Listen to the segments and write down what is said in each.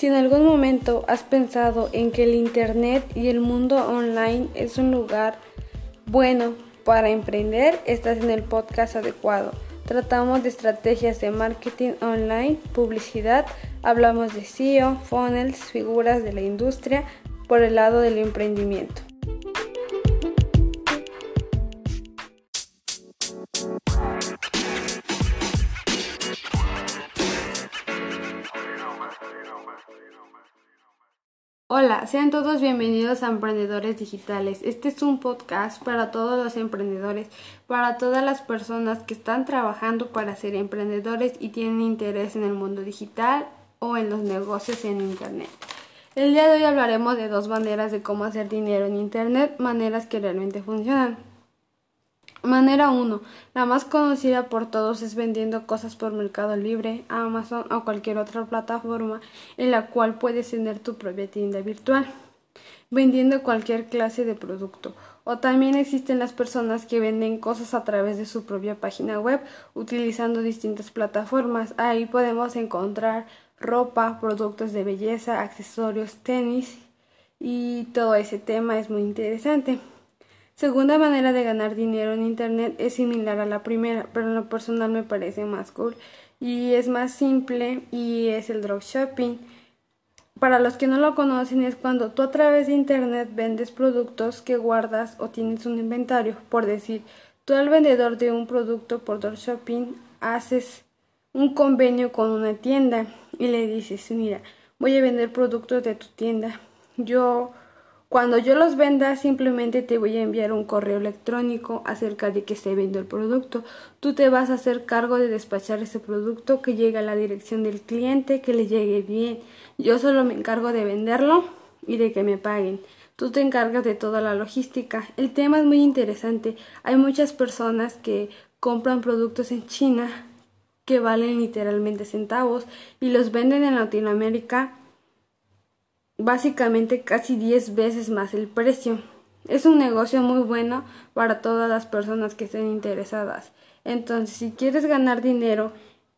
Si en algún momento has pensado en que el Internet y el mundo online es un lugar bueno para emprender, estás en el podcast adecuado. Tratamos de estrategias de marketing online, publicidad, hablamos de SEO, funnels, figuras de la industria por el lado del emprendimiento. Hola, sean todos bienvenidos a Emprendedores Digitales. Este es un podcast para todos los emprendedores, para todas las personas que están trabajando para ser emprendedores y tienen interés en el mundo digital o en los negocios en Internet. El día de hoy hablaremos de dos maneras de cómo hacer dinero en Internet, maneras que realmente funcionan. Manera 1. La más conocida por todos es vendiendo cosas por Mercado Libre, Amazon o cualquier otra plataforma en la cual puedes tener tu propia tienda virtual, vendiendo cualquier clase de producto. O también existen las personas que venden cosas a través de su propia página web utilizando distintas plataformas. Ahí podemos encontrar ropa, productos de belleza, accesorios, tenis y todo ese tema es muy interesante. Segunda manera de ganar dinero en Internet es similar a la primera, pero en lo personal me parece más cool y es más simple y es el dropshipping. Para los que no lo conocen es cuando tú a través de Internet vendes productos que guardas o tienes un inventario. Por decir, tú al vendedor de un producto por dropshipping haces un convenio con una tienda y le dices, mira, voy a vender productos de tu tienda. Yo cuando yo los venda, simplemente te voy a enviar un correo electrónico acerca de que se vende el producto. Tú te vas a hacer cargo de despachar ese producto, que llegue a la dirección del cliente, que le llegue bien. Yo solo me encargo de venderlo y de que me paguen. Tú te encargas de toda la logística. El tema es muy interesante. Hay muchas personas que compran productos en China que valen literalmente centavos y los venden en Latinoamérica básicamente casi 10 veces más el precio. Es un negocio muy bueno para todas las personas que estén interesadas. Entonces, si quieres ganar dinero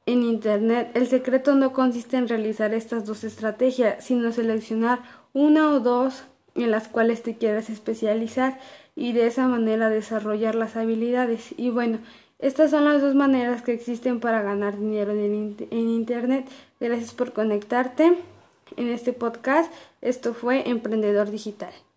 en Internet, el secreto no consiste en realizar estas dos estrategias, sino seleccionar una o dos en las cuales te quieras especializar y de esa manera desarrollar las habilidades. Y bueno, estas son las dos maneras que existen para ganar dinero en, en Internet. Gracias por conectarte en este podcast. Esto fue Emprendedor Digital.